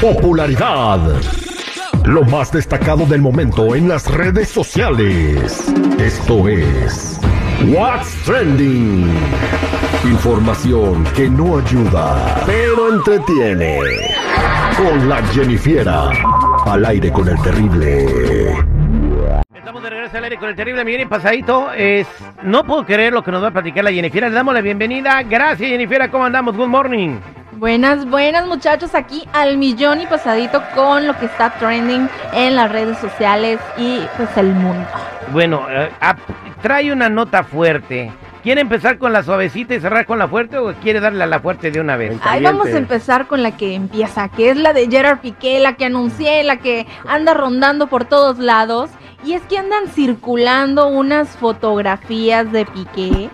Popularidad. Lo más destacado del momento en las redes sociales. Esto es What's Trending. Información que no ayuda, pero entretiene. Con la Jennifiera. Al aire con el terrible. Estamos de regreso al aire con el terrible millón y pasadito. Es, no puedo creer lo que nos va a platicar la Jennifer. Le damos la bienvenida. Gracias, Jennifer. ¿Cómo andamos? Good morning. Buenas, buenas muchachos, aquí al millón y pasadito con lo que está trending en las redes sociales y pues el mundo. Bueno, eh, ap- trae una nota fuerte. ¿Quiere empezar con la suavecita y cerrar con la fuerte o quiere darle a la fuerte de una vez? Ahí vamos a empezar con la que empieza, que es la de Gerard Piqué, la que anuncié, la que anda rondando por todos lados. Y es que andan circulando unas fotografías de Piqué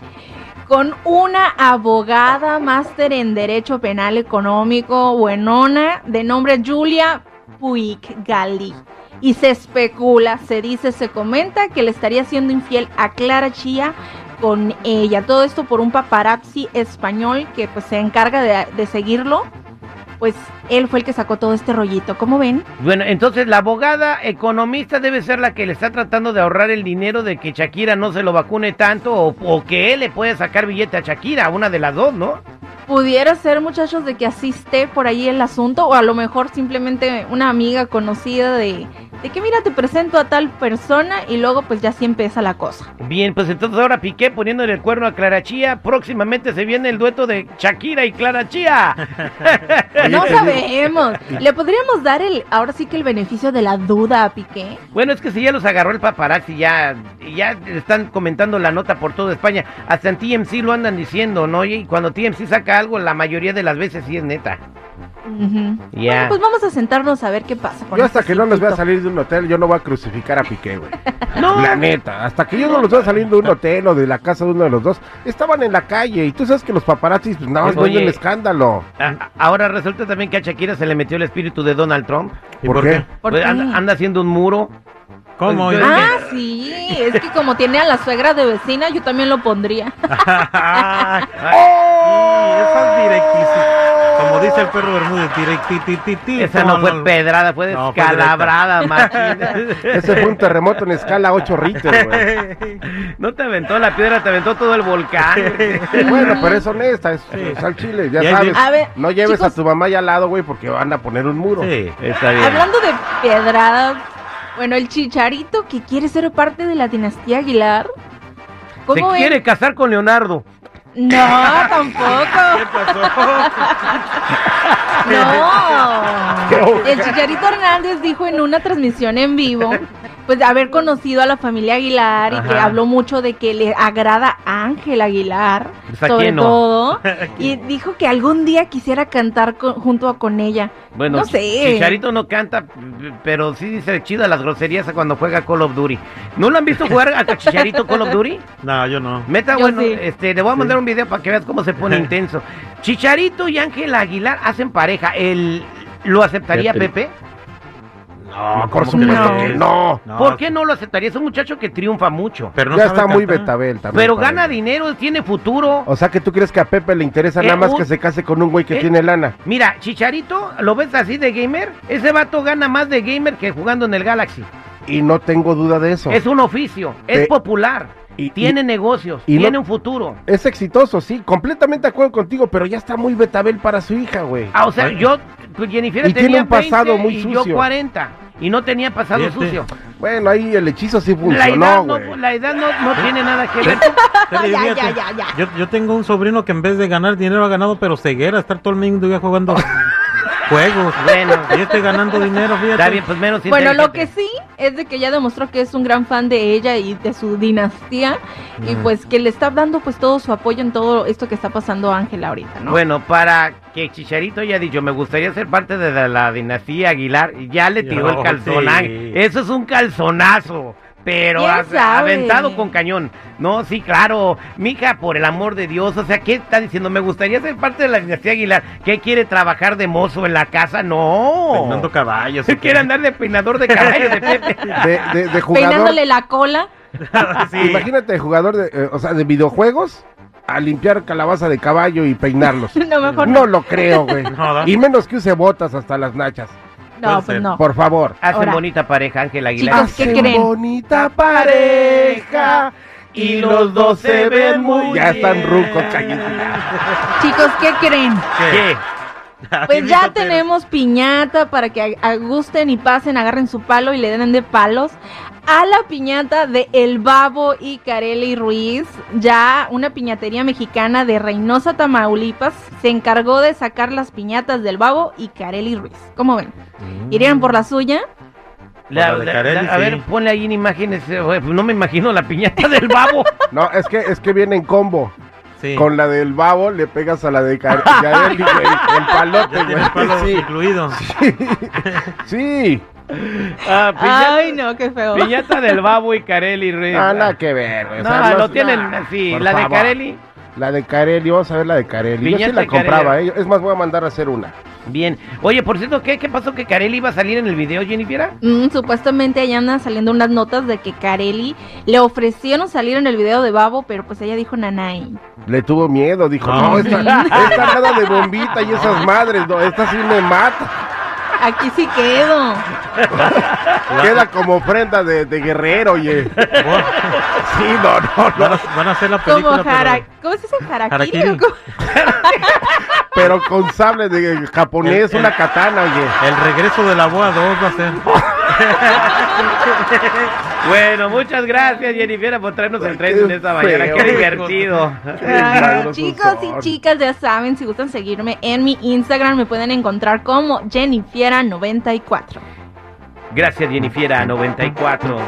con una abogada máster en Derecho Penal Económico buenona de nombre Julia Puig Gali. Y se especula, se dice, se comenta que le estaría siendo infiel a Clara Chía con ella. Todo esto por un paparazzi español que pues se encarga de, de seguirlo. Pues él fue el que sacó todo este rollito. ¿Cómo ven? Bueno, entonces la abogada economista debe ser la que le está tratando de ahorrar el dinero de que Shakira no se lo vacune tanto o, o que él le puede sacar billete a Shakira, una de las dos, ¿no? Pudiera ser, muchachos, de que asiste por ahí el asunto, o a lo mejor simplemente una amiga conocida de, de que mira, te presento a tal persona y luego pues ya sí empieza la cosa. Bien, pues entonces ahora Piqué poniéndole el cuerno a Clara Chía. Próximamente se viene el dueto de Shakira y Clara Chía. no sabemos. Le podríamos dar el, ahora sí que el beneficio de la duda a Piqué. Bueno, es que si ya los agarró el paparazzi, ya, ya están comentando la nota por toda España. Hasta en TMC lo andan diciendo, ¿no? Y cuando TMC saca algo, la mayoría de las veces sí es neta. Ya. Bueno, pues vamos a sentarnos a ver qué pasa. con Yo hasta este que no les vea salir de un hotel, yo no voy a crucificar a Piqué, güey. No. La neta, hasta que yo no los vea salir de un hotel o de la casa de uno de los dos, estaban en la calle y tú sabes que los paparazzis pues nada más Oye. ven el escándalo. A- ahora resulta también que a Shakira se le metió el espíritu de Donald Trump. ¿Y ¿Por por qué? ¿Por Pues qué? anda, anda haciendo un muro. ¿Cómo? Pues, Ah, sí, es que como tiene a la suegra de vecina, yo también lo pondría. Ay, sí, esas directísimas. Dice el perro Bermúdez. Esa no fue pedrada, fue No, fue descalabrada, machín. Ese fue un terremoto en escala 8 Richter, güey. No te aventó la piedra, te aventó todo el volcán. Bueno, pero es honesta, es, es al chile, ya sabes. no lleves a tu mamá allá al lado, güey, porque van a poner un muro. Sí. Está bien. Hablando de pedradas, bueno, el chicharito que quiere ser parte de la dinastía Aguilar. Se ¿Cómo ven? quiere casar con Leonardo. No, tampoco. No. El Chicharito Hernández dijo en una transmisión en vivo, pues de haber conocido a la familia Aguilar y que habló mucho de que le agrada a Ángel Aguilar, Pues, ¿a sobre quién no? todo, y dijo que algún día quisiera cantar con- junto a con ella. Bueno, no sé. Chicharito no canta, pero sí dice chida las groserías cuando juega Call of Duty. ¿No lo han visto jugar a Chicharito Call of Duty? No, yo no. Meta, Yo bueno, sí. este, le voy a mandar un video para que veas cómo se pone intenso. Chicharito y Ángel Aguilar hacen pareja. El, ¿Lo aceptaría. Pepe? No, por ¿cómo supuesto que que no? ¿Por qué no lo aceptaría? Es un muchacho que triunfa mucho. Pero no ya sabe está muy betabel también. Pero gana él. dinero, tiene futuro. O sea que tú crees que a Pepe le interesa Eh, nada más un- que se case con un güey que eh, tiene lana. Mira, Chicharito, ¿lo ves así de gamer? Ese vato gana más de gamer que jugando en el Galaxy. Y no tengo duda de eso. Es un oficio, es Pe- popular, y- tiene negocios, y no- tiene un futuro. Es exitoso, sí, completamente de acuerdo contigo, pero ya está muy betabel para su hija, güey. Ah, o sea, Ay. yo, Jennifer Y tiene tenía un pasado 20 muy y yo sucio. 40. Y no tenía pasado Fíjate. sucio. Bueno, ahí el hechizo sí La funcionó, edad, no, güey. la edad no, no tiene nada que ver. Pero Ya, fíjate, ya, ya, ya. Yo, yo tengo un sobrino que en vez de ganar dinero ha ganado, pero ceguera, estar todo el mundo día jugando juegos. Bueno. Yo estoy ganando dinero, fíjate. Está bien, pues menos Bueno, lo que sí es de que ya demostró que es un gran fan de ella y de su dinastía y Mm. pues que le está dando pues todo su apoyo en todo esto que está pasando a Ángela ahorita, ¿no? Bueno, para que Chicharito haya dicho, me gustaría ser parte de la, la dinastía Aguilar, ya le tiró el sí. Eso es un calzonazo. Pero ¿Quién a- aventado con cañón. No, sí, claro. Mija, por el amor de Dios. O sea, ¿qué está diciendo? Me gustaría ser parte de la dinastía Aguilar. ¿Qué quiere trabajar de mozo en la casa? No. Peinando caballos. Quiere andar de peinador de caballo de Pepe. De, de, de jugador. Peinándole la cola. Sí. Imagínate, de jugador de, eh, o sea, de videojuegos a limpiar calabaza de caballo y peinarlos. No, mejor No lo creo, güey. No. Y menos que use botas hasta las nachas. No, pues no. Por favor. Hacen Ahora. bonita pareja, Ángel Aguilar. Chicos, ¿qué Hacen creen? bonita pareja y los dos se ven muy Ya están rucos. Chicos, ¿qué creen? ¿Qué? Pues ya tenemos piñata para que gusten y pasen, agarren su palo y le den de palos a la piñata de El Babo y Carely Ruiz. Ya una piñatería mexicana de Reynosa, Tamaulipas, se encargó de sacar las piñatas del Babo y Carely Ruiz. ¿Cómo ven? ¿Irían por la suya? La- la de la- Carelli, la- a ver, ponle ahí en imágenes. eh, pues no me imagino la piñata del babo. No, es que, es que viene en combo. Sí. Con la del babo le pegas a la de Yareli, güey. El palote, tiene el palo güey. incluido. Sí. sí. Ah, piñata, Ay, no, qué feo. piñata del babo y Carelli Ruiz. Ah, nada que ver, güey. O No, sea, lo tienen, nah, sí, por la de favor. Carelli. La de Carelli, vamos a ver la de Carelli. Yo sí Piñata la de Carelli. compraba, ¿eh? Es más, voy a mandar a hacer una. Bien. Oye, por cierto, ¿qué, qué pasó que Carelli iba a salir en el video, Jennifer? Mm, supuestamente allá andan saliendo unas notas de que Carelli le ofrecieron salir en el video de Babo, pero pues ella dijo nanay. Le tuvo miedo, dijo, No. no, esta, esta nada de bombita y esas madres, no, esta sí me mata. Aquí sí quedo. Queda como ofrenda de, de guerrero, oye. Sí, no, no, Van no. a, van a hacer la Como película, jara... pero ¿Cómo se dice? ¿Harakiri? Pero con sable de japonés, El- una el- katana, oye. el regreso de la boa 2 va a ser. Bueno, muchas gracias, Jennifer, por traernos el tren de esta mañana. Qué divertido. Ay, Madrosos chicos y chicas, ya saben, si gustan seguirme en mi Instagram, me pueden encontrar como Jennifiera94. Gracias, Jennifer, 94.